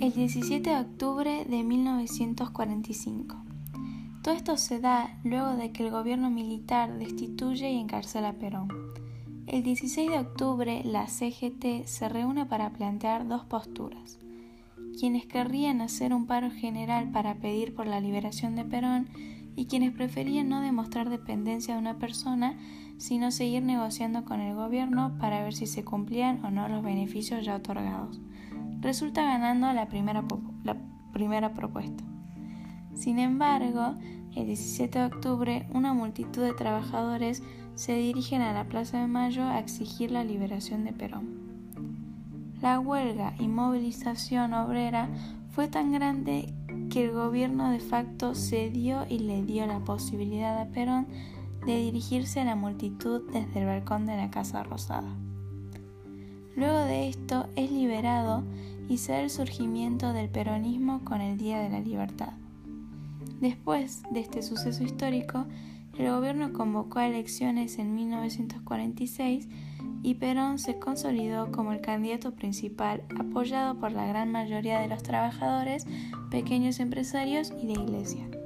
el 17 de octubre de 1945. Todo esto se da luego de que el gobierno militar destituye y encarcela a Perón. El 16 de octubre la CGT se reúne para plantear dos posturas. Quienes querrían hacer un paro general para pedir por la liberación de Perón y quienes preferían no demostrar dependencia de una persona, sino seguir negociando con el gobierno para ver si se cumplían o no los beneficios ya otorgados resulta ganando la primera, la primera propuesta. Sin embargo, el 17 de octubre, una multitud de trabajadores se dirigen a la Plaza de Mayo a exigir la liberación de Perón. La huelga y movilización obrera fue tan grande que el gobierno de facto cedió y le dio la posibilidad a Perón de dirigirse a la multitud desde el balcón de la Casa Rosada. Luego de esto es liberado y se el surgimiento del peronismo con el Día de la Libertad. Después de este suceso histórico, el gobierno convocó a elecciones en 1946 y Perón se consolidó como el candidato principal apoyado por la gran mayoría de los trabajadores, pequeños empresarios y de iglesia.